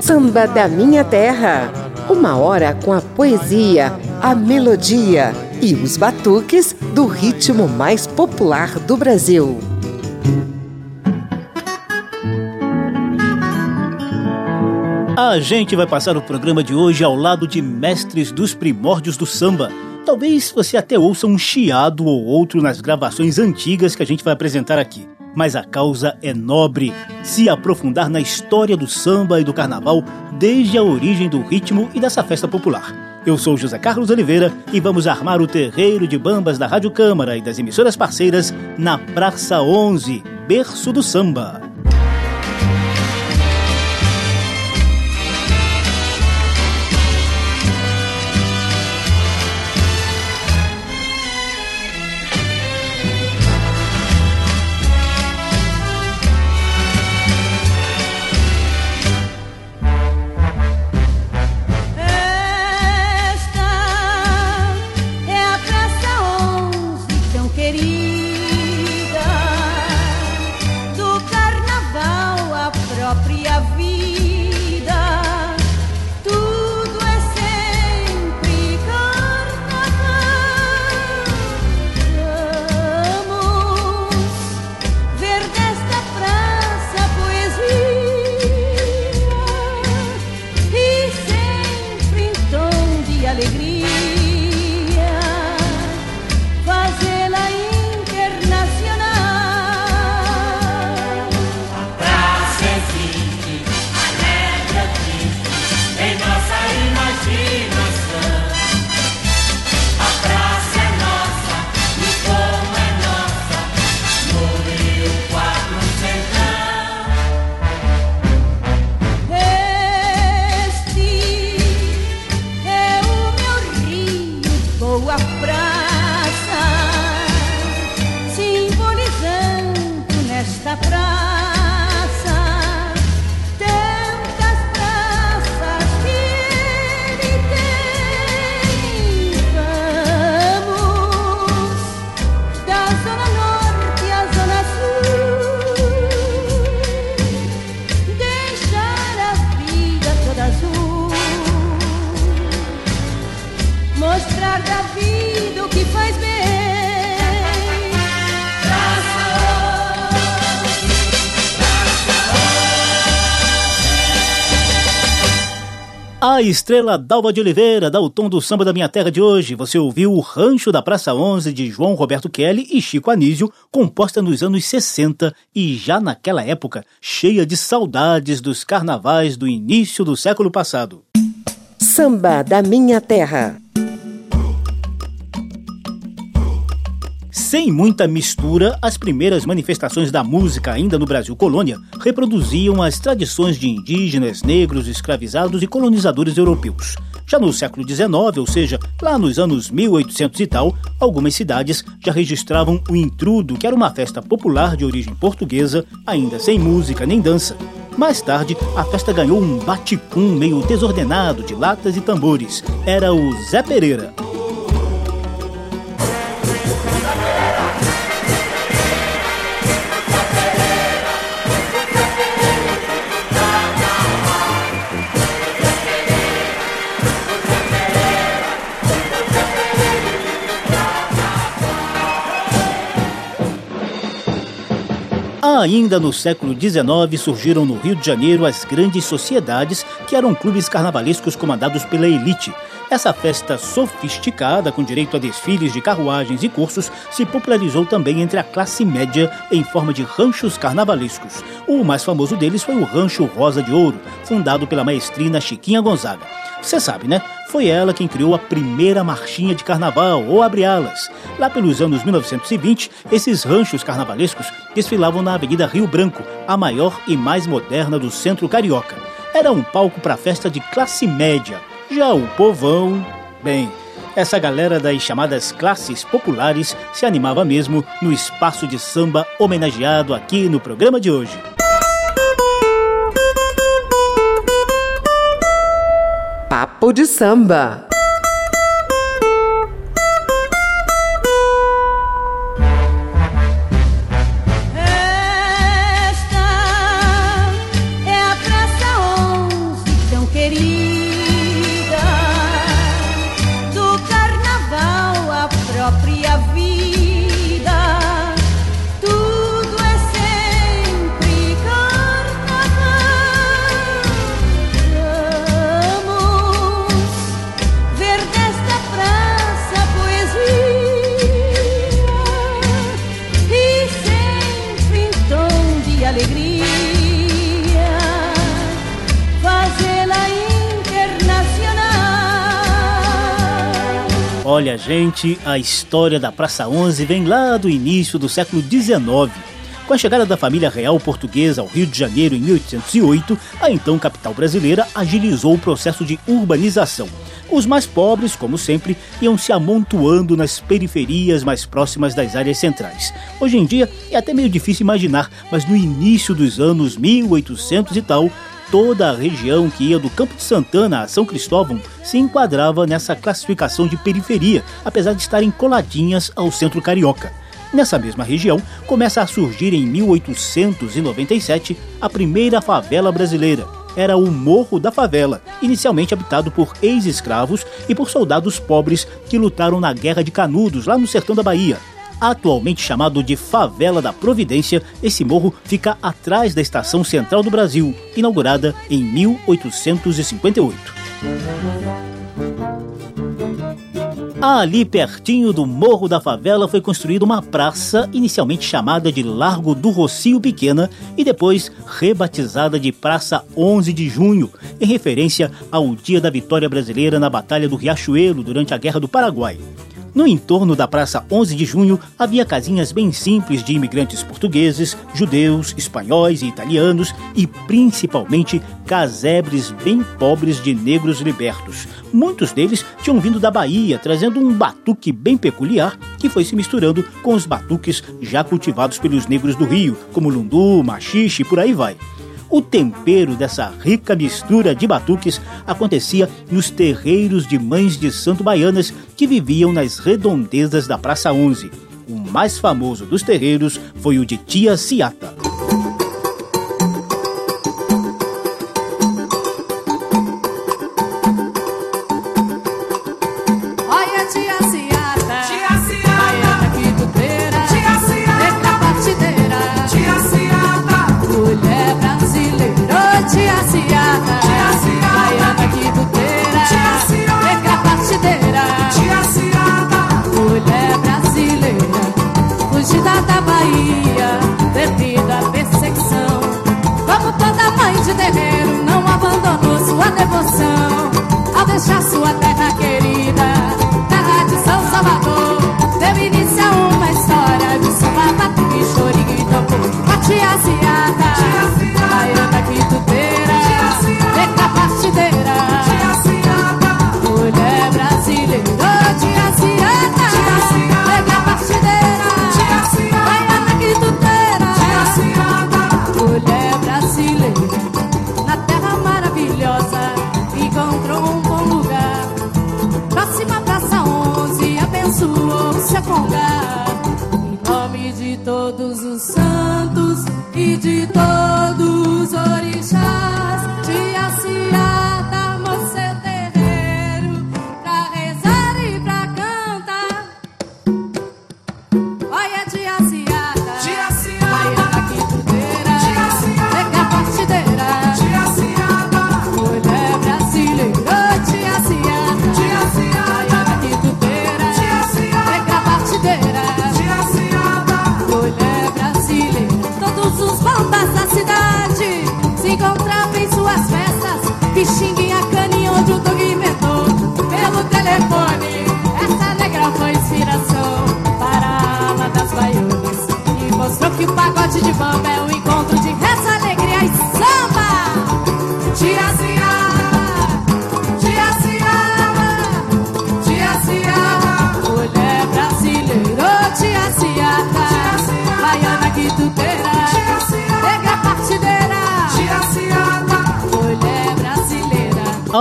Samba da minha terra. Uma hora com a poesia, a melodia e os batuques do ritmo mais popular do Brasil. A gente vai passar o programa de hoje ao lado de mestres dos primórdios do samba. Talvez você até ouça um chiado ou outro nas gravações antigas que a gente vai apresentar aqui. Mas a causa é nobre, se aprofundar na história do samba e do carnaval desde a origem do ritmo e dessa festa popular. Eu sou José Carlos Oliveira e vamos armar o terreiro de bambas da Rádio Câmara e das emissoras parceiras na Praça 11, berço do samba. A estrela Dalva de Oliveira dá o tom do samba da minha terra de hoje. Você ouviu o Rancho da Praça 11 de João Roberto Kelly e Chico Anísio, composta nos anos 60 e já naquela época cheia de saudades dos carnavais do início do século passado. Samba da minha terra. Sem muita mistura, as primeiras manifestações da música, ainda no Brasil colônia, reproduziam as tradições de indígenas, negros, escravizados e colonizadores europeus. Já no século XIX, ou seja, lá nos anos 1800 e tal, algumas cidades já registravam o intrudo, que era uma festa popular de origem portuguesa, ainda sem música nem dança. Mais tarde, a festa ganhou um baticum meio desordenado de latas e tambores. Era o Zé Pereira. Ainda no século XIX surgiram no Rio de Janeiro as grandes sociedades, que eram clubes carnavalescos comandados pela elite. Essa festa sofisticada, com direito a desfiles de carruagens e cursos, se popularizou também entre a classe média em forma de ranchos carnavalescos. O mais famoso deles foi o Rancho Rosa de Ouro, fundado pela maestrina Chiquinha Gonzaga. Você sabe, né? Foi ela quem criou a primeira marchinha de carnaval, ou abre-alas. Lá pelos anos 1920, esses ranchos carnavalescos desfilavam na Avenida Rio Branco, a maior e mais moderna do centro carioca. Era um palco para festa de classe média. Já o povão, bem, essa galera das chamadas classes populares se animava mesmo no espaço de samba homenageado aqui no programa de hoje. Papo de Samba. alegria, fazê-la internacional. Olha, gente, a história da Praça 11 vem lá do início do século XIX. Com a chegada da família real portuguesa ao Rio de Janeiro em 1808, a então capital brasileira agilizou o processo de urbanização. Os mais pobres, como sempre, iam se amontoando nas periferias mais próximas das áreas centrais. Hoje em dia é até meio difícil imaginar, mas no início dos anos 1800 e tal, toda a região que ia do Campo de Santana a São Cristóvão se enquadrava nessa classificação de periferia, apesar de estarem coladinhas ao centro carioca. Nessa mesma região, começa a surgir em 1897 a primeira favela brasileira. Era o Morro da Favela, inicialmente habitado por ex-escravos e por soldados pobres que lutaram na Guerra de Canudos, lá no sertão da Bahia. Atualmente chamado de Favela da Providência, esse morro fica atrás da Estação Central do Brasil, inaugurada em 1858. Ali pertinho do Morro da Favela foi construída uma praça, inicialmente chamada de Largo do Rocio Pequena e depois rebatizada de Praça 11 de Junho, em referência ao dia da vitória brasileira na Batalha do Riachuelo durante a Guerra do Paraguai. No entorno da Praça 11 de Junho havia casinhas bem simples de imigrantes portugueses, judeus, espanhóis e italianos e principalmente casebres bem pobres de negros libertos. Muitos deles tinham vindo da Bahia, trazendo um batuque bem peculiar que foi se misturando com os batuques já cultivados pelos negros do Rio, como lundu, machixe e por aí vai. O tempero dessa rica mistura de batuques acontecia nos terreiros de mães de santo baianas que viviam nas redondezas da Praça 11. O mais famoso dos terreiros foi o de Tia Ciata.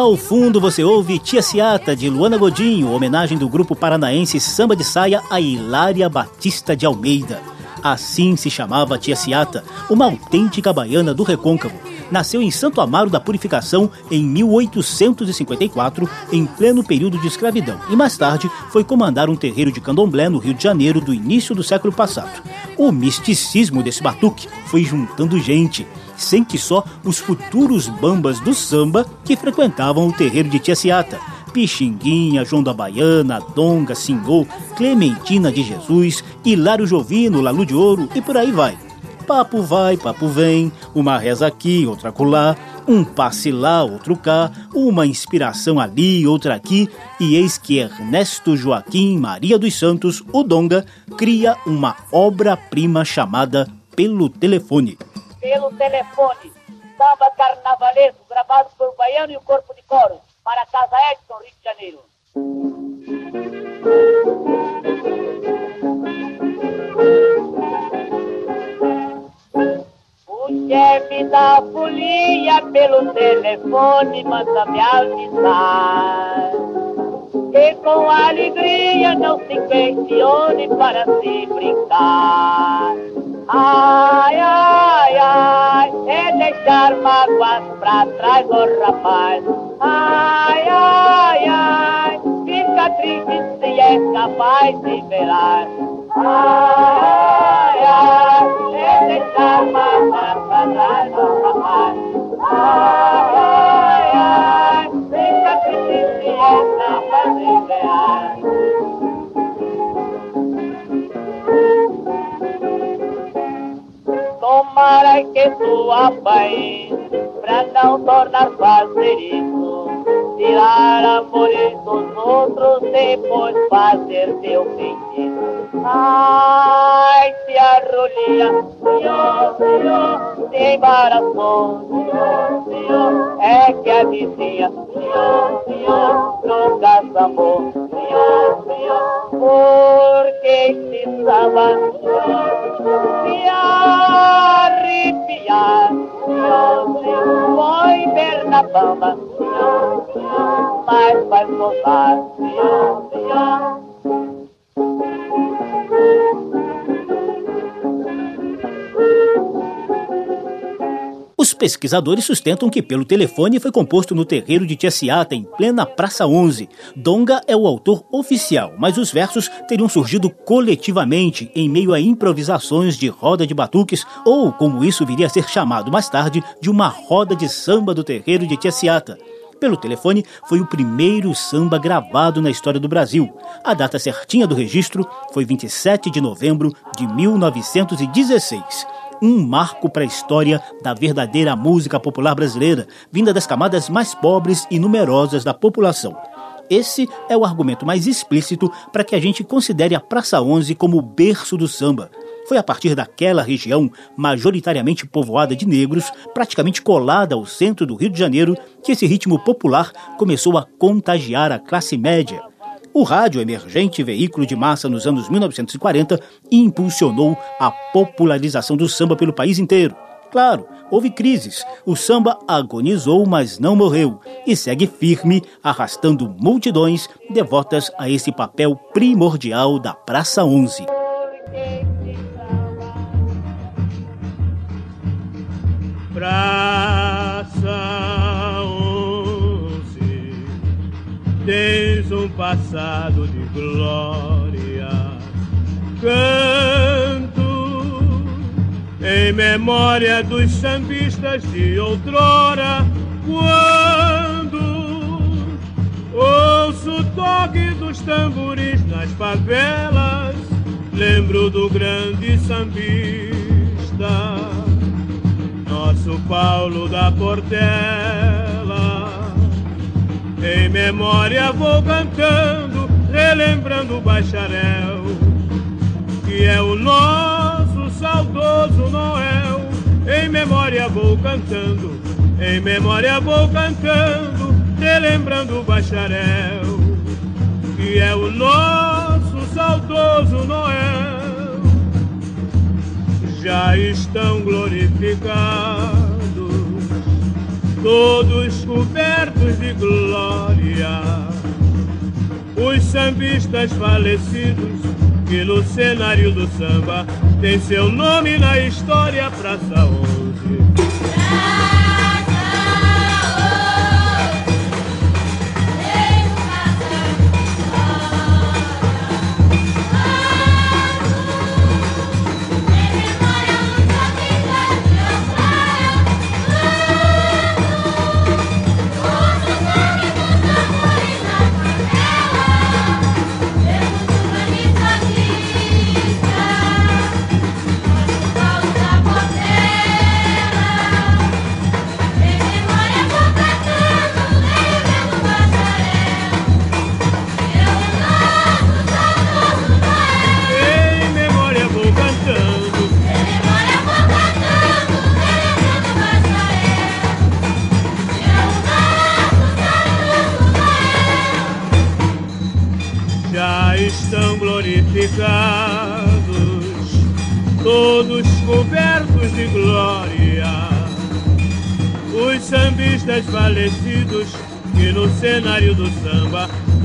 Ao fundo você ouve Tia Ciata de Luana Godinho, homenagem do grupo paranaense Samba de Saia a Hilária Batista de Almeida. Assim se chamava Tia Ciata, uma autêntica baiana do recôncavo. Nasceu em Santo Amaro da Purificação em 1854, em pleno período de escravidão, e mais tarde foi comandar um terreiro de candomblé no Rio de Janeiro do início do século passado. O misticismo desse batuque foi juntando gente sem que só os futuros bambas do samba que frequentavam o terreiro de Tia Ciata. Pixinguinha, João da Baiana, Donga, Singô, Clementina de Jesus, Hilário Jovino, Lalu de Ouro e por aí vai. Papo vai, papo vem, uma reza aqui, outra acolá, um passe lá, outro cá, uma inspiração ali, outra aqui, e eis que Ernesto Joaquim Maria dos Santos, o Donga, cria uma obra-prima chamada Pelo Telefone. Pelo Telefone, samba carnavalesco gravado por Baiano e o Corpo de Coro, para Casa Edson, Rio de Janeiro. O chefe da folia pelo telefone manda me avisar que com alegria não se questione para se brincar. Ai, ai, ai, é deixar mágoas pra trás, ô oh, rapaz. Ai, ai, ai, fica triste se é capaz de velar. Ai, ai, é deixar mágoas pra trás, ô oh, rapaz. Ai, Tomara que tu apaes pra não tornar fazer isso. Tirar amores dos outros, depois fazer teu feitiço. Ai, se arrolia, senhor, senhor, tem embaraçou, senhor, senhor, é que a vizinha, senhor, senhor, nunca amor, senhor, senhor, porque senhor, me arrepiar, senhor, foi ver na bamba, mas vai soltar, Os pesquisadores sustentam que Pelo Telefone foi composto no terreiro de Tiaciata, em plena Praça 11. Donga é o autor oficial, mas os versos teriam surgido coletivamente em meio a improvisações de roda de batuques, ou, como isso viria a ser chamado mais tarde, de uma roda de samba do terreiro de Tiaciata. Pelo telefone foi o primeiro samba gravado na história do Brasil. A data certinha do registro foi 27 de novembro de 1916 um marco para a história da verdadeira música popular brasileira, vinda das camadas mais pobres e numerosas da população. Esse é o argumento mais explícito para que a gente considere a Praça 11 como o berço do samba. Foi a partir daquela região, majoritariamente povoada de negros, praticamente colada ao centro do Rio de Janeiro, que esse ritmo popular começou a contagiar a classe média. O rádio, emergente veículo de massa nos anos 1940, impulsionou a popularização do samba pelo país inteiro. Claro, houve crises. O samba agonizou, mas não morreu e segue firme, arrastando multidões devotas a esse papel primordial da Praça 11. Praça passado de glória. Canto em memória dos sambistas de outrora, quando ouço o toque dos tamboris nas favelas, lembro do grande sambista, nosso Paulo da Portela em memória vou cantando, relembrando o bacharel, que é o nosso saudoso Noel. Em memória vou cantando, em memória vou cantando, relembrando o bacharel, que é o nosso saudoso Noel. Já estão glorificados todos cobertos de glória. Os sambistas falecidos, que no cenário do samba tem seu nome na história Praça 11.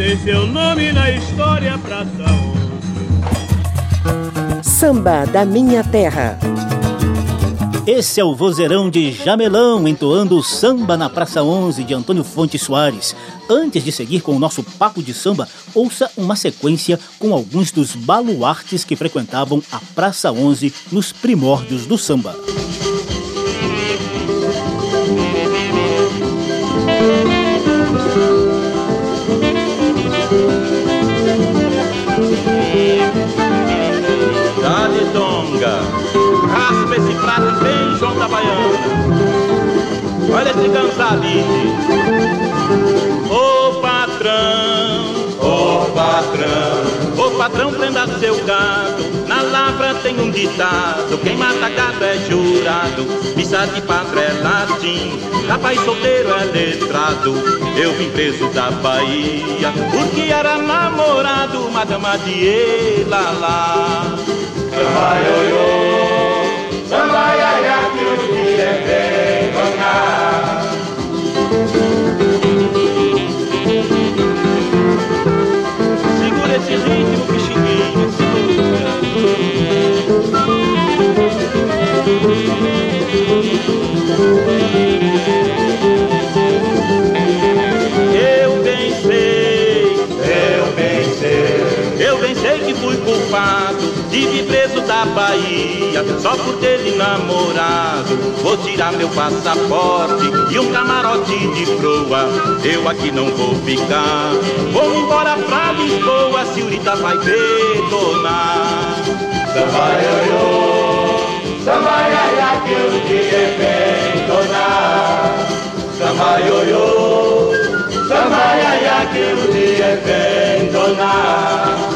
Tem seu nome na história Praça 11. Samba da Minha Terra. Esse é o vozeirão de Jamelão entoando o samba na Praça 11 de Antônio Fonte Soares. Antes de seguir com o nosso papo de samba, ouça uma sequência com alguns dos baluartes que frequentavam a Praça 11 nos primórdios do samba. Esse cansalite. Ô patrão, ô patrão, ô patrão prenda seu gado. Na lavra tem um ditado, quem mata gado é jurado. Missa de padre é latim, rapaz solteiro é letrado. Eu vim preso da Bahia, porque era namorado, madama de Elalá. Samba ioiô, samba iaiá, Vou tirar meu passaporte e um camarote de proa. Eu aqui não vou ficar. Vou embora pra Lisboa, senhorita vai detonar. Samba ioiô, samba iaia, que o dia vem donar. Samba ioiô, samba iaia, que o dia vem donar.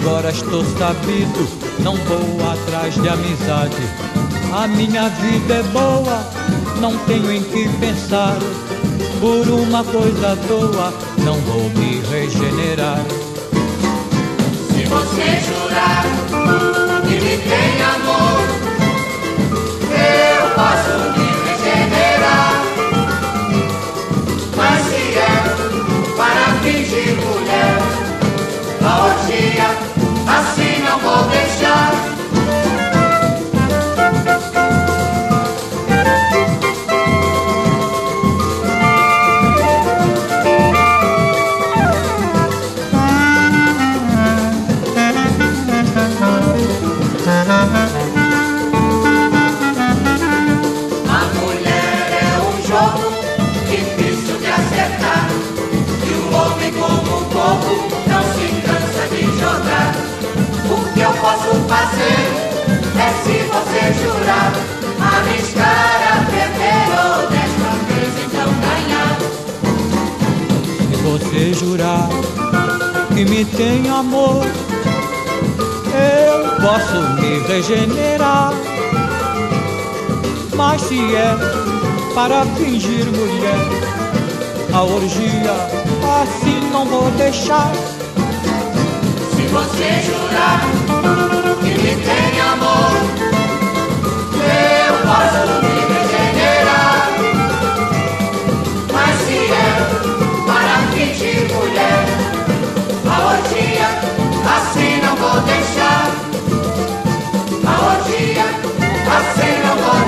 Agora estou sabido, não vou atrás de amizade. A minha vida é boa, não tenho em que pensar. Por uma coisa boa, não vou me regenerar. Se você jurar que me tem amor, eu posso me me tem amor, eu posso me regenerar. Mas se é para fingir mulher, a orgia assim não vou deixar. Se você jurar que me tem amor, eu posso assim não vou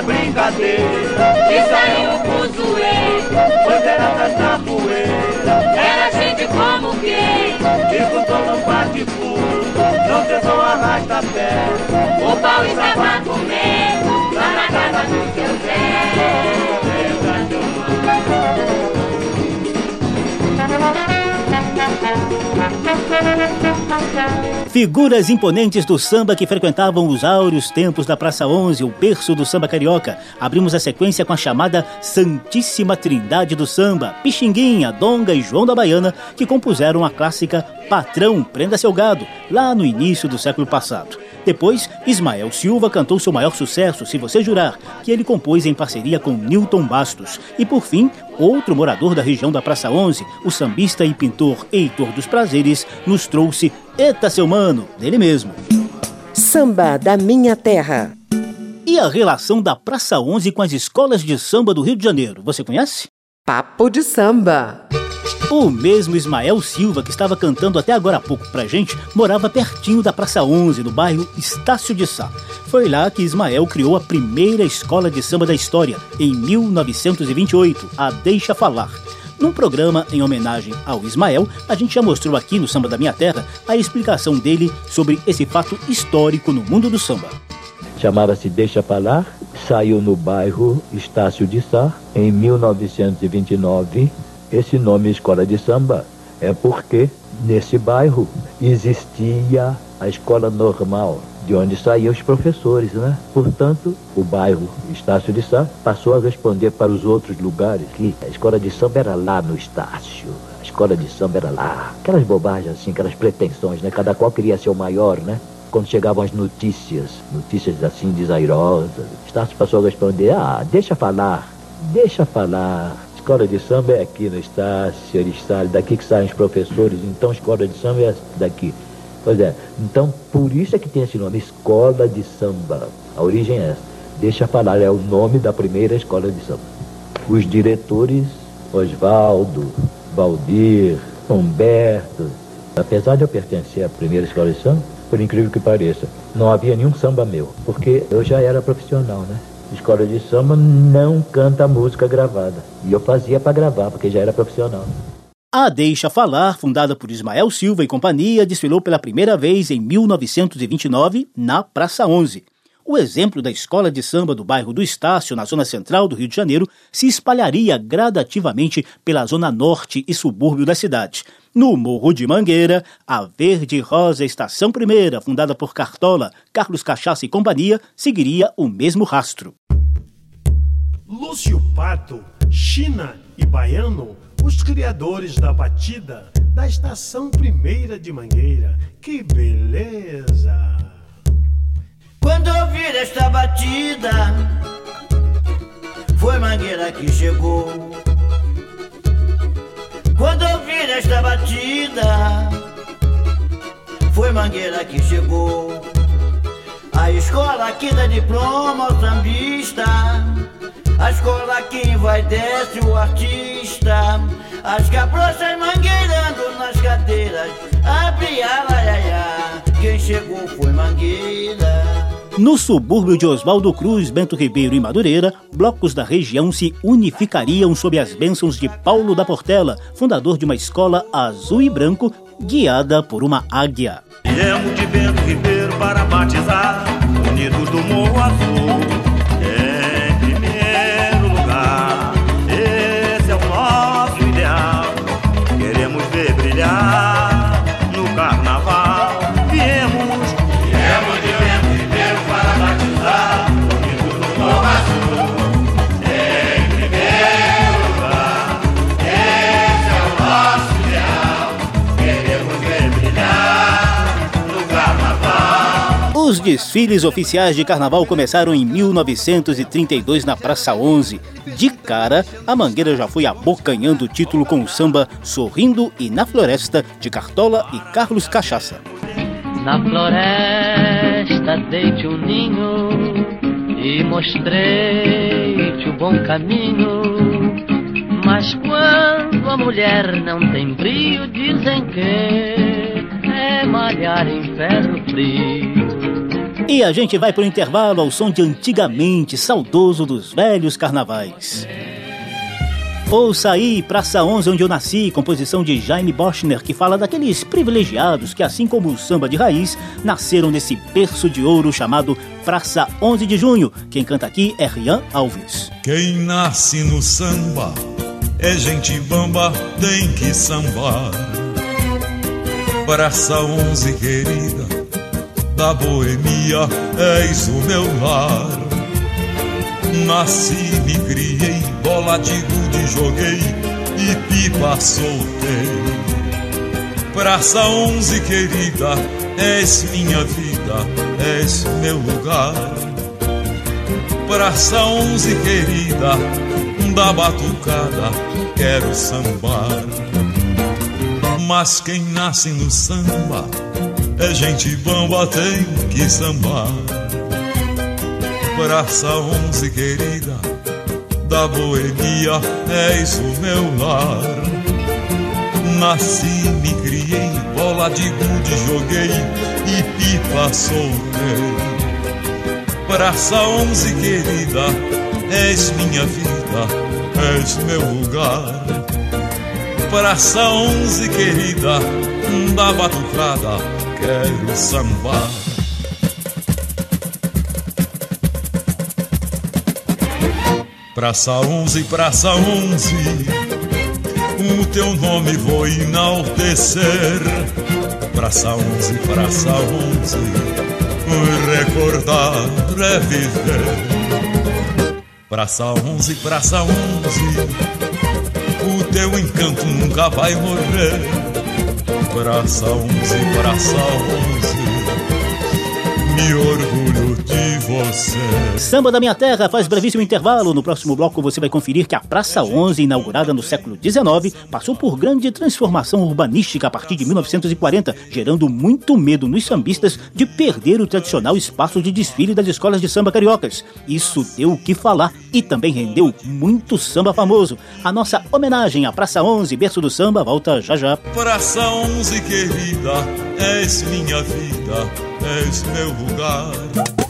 da brincadeira. E saiu o fuzuê, bandeiras na poeira. Era gente como quem, e com todo bate-fundo, não tesou arrasta-pé. O pau estava comendo, lá na casa do seu Zé. Figuras imponentes do samba que frequentavam os áureos tempos da Praça 11, o berço do samba carioca. Abrimos a sequência com a chamada Santíssima Trindade do Samba, Pixinguinha, Donga e João da Baiana, que compuseram a clássica Patrão, Prenda Seu Gado, lá no início do século passado. Depois, Ismael Silva cantou seu maior sucesso, Se Você Jurar, que ele compôs em parceria com Newton Bastos. E por fim, outro morador da região da Praça 11, o sambista e pintor Heitor dos Prazeres, nos trouxe Eta Seu Mano, dele mesmo. Samba da Minha Terra. E a relação da Praça 11 com as escolas de samba do Rio de Janeiro, você conhece? Papo de Samba. O mesmo Ismael Silva, que estava cantando até agora há pouco pra gente, morava pertinho da Praça 11, no bairro Estácio de Sá. Foi lá que Ismael criou a primeira escola de samba da história, em 1928, a Deixa Falar. Num programa em homenagem ao Ismael, a gente já mostrou aqui no Samba da Minha Terra a explicação dele sobre esse fato histórico no mundo do samba. Chamava-se Deixa Falar, saiu no bairro Estácio de Sá em 1929 esse nome Escola de Samba é porque nesse bairro existia a escola normal, de onde saíam os professores, né? Portanto, o bairro Estácio de Sá passou a responder para os outros lugares que a escola de samba era lá no Estácio. A escola de samba era lá. Aquelas bobagens assim, aquelas pretensões, né? Cada qual queria ser o maior, né? Quando chegavam as notícias, notícias assim desairosas, Estácio passou a responder: ah, deixa falar, deixa falar escola de samba é aqui no Estácio, Aristácio, daqui que saem os professores, então escola de samba é daqui. Pois é, então por isso é que tem esse nome, Escola de Samba. A origem é essa. Deixa falar, é o nome da primeira escola de samba. Os diretores, Oswaldo, Valdir, Humberto, apesar de eu pertencer à primeira escola de samba, por incrível que pareça, não havia nenhum samba meu, porque eu já era profissional, né? Escola de samba não canta música gravada. E eu fazia para gravar, porque já era profissional. A Deixa Falar, fundada por Ismael Silva e companhia, desfilou pela primeira vez em 1929 na Praça 11. O exemplo da escola de samba do bairro do Estácio, na zona central do Rio de Janeiro, se espalharia gradativamente pela zona norte e subúrbio da cidade. No Morro de Mangueira, a Verde Rosa Estação Primeira, fundada por Cartola, Carlos Cachaça e companhia, seguiria o mesmo rastro. Lúcio Pato, China e Baiano, os criadores da batida da Estação Primeira de Mangueira. Que beleza! Quando ouvir esta batida, foi Mangueira que chegou. Quando ouvir esta batida, foi Mangueira que chegou. A escola que dá diploma ao sambista, a escola que vai desce o artista, as cabrochas mangueirando nas cadeiras, abre a laiaia, quem chegou foi Mangueira. No subúrbio de Oswaldo Cruz, Bento Ribeiro e Madureira, blocos da região se unificariam sob as bênçãos de Paulo da Portela, fundador de uma escola azul e branco guiada por uma águia. Viemos de Bento Ribeiro para batizar, unidos do Morro Azul. Desfiles oficiais de carnaval começaram em 1932 na Praça 11. De cara, a Mangueira já foi abocanhando o título com o samba Sorrindo e na Floresta de Cartola e Carlos Cachaça. Na floresta dei-te um ninho e mostrei-te o bom caminho. Mas quando a mulher não tem brio, dizem que é malhar em ferro frio. E a gente vai pro intervalo ao som de antigamente, saudoso dos velhos carnavais. Ouça aí Praça 11, onde eu nasci, composição de Jaime Boschner, que fala daqueles privilegiados que, assim como o samba de raiz, nasceram nesse berço de ouro chamado Praça 11 de Junho. Quem canta aqui é Rian Alves. Quem nasce no samba é gente bamba, tem que sambar. Praça 11, querida, da boemia, és o meu lar. Nasci, me criei, bola de gude joguei e pipa soltei. Praça 11, querida, és minha vida, és meu lugar. Praça 11, querida, da batucada, quero sambar. Mas quem nasce no samba é gente bamba, tem que sambar praça onze querida da boemia és o meu lar. Nasci, me criei, bola de gude joguei e pipa soltei. Praça onze querida, és minha vida, és meu lugar. Praça onze querida, da batucada, quero sambar. Praça 11, Praça 11, o teu nome vou enaltecer. Praça 11, Praça 11, recordar é viver. Praça 11, Praça 11, o teu encanto nunca vai morrer. Praça 11, Praça 11, me orgulho você. Samba da Minha Terra faz brevíssimo intervalo. No próximo bloco você vai conferir que a Praça 11, inaugurada no século XIX, passou por grande transformação urbanística a partir de 1940, gerando muito medo nos sambistas de perder o tradicional espaço de desfile das escolas de samba cariocas. Isso deu o que falar e também rendeu muito samba famoso. A nossa homenagem à Praça 11, berço do samba, volta já já. Praça 11, querida, és minha vida, és meu lugar.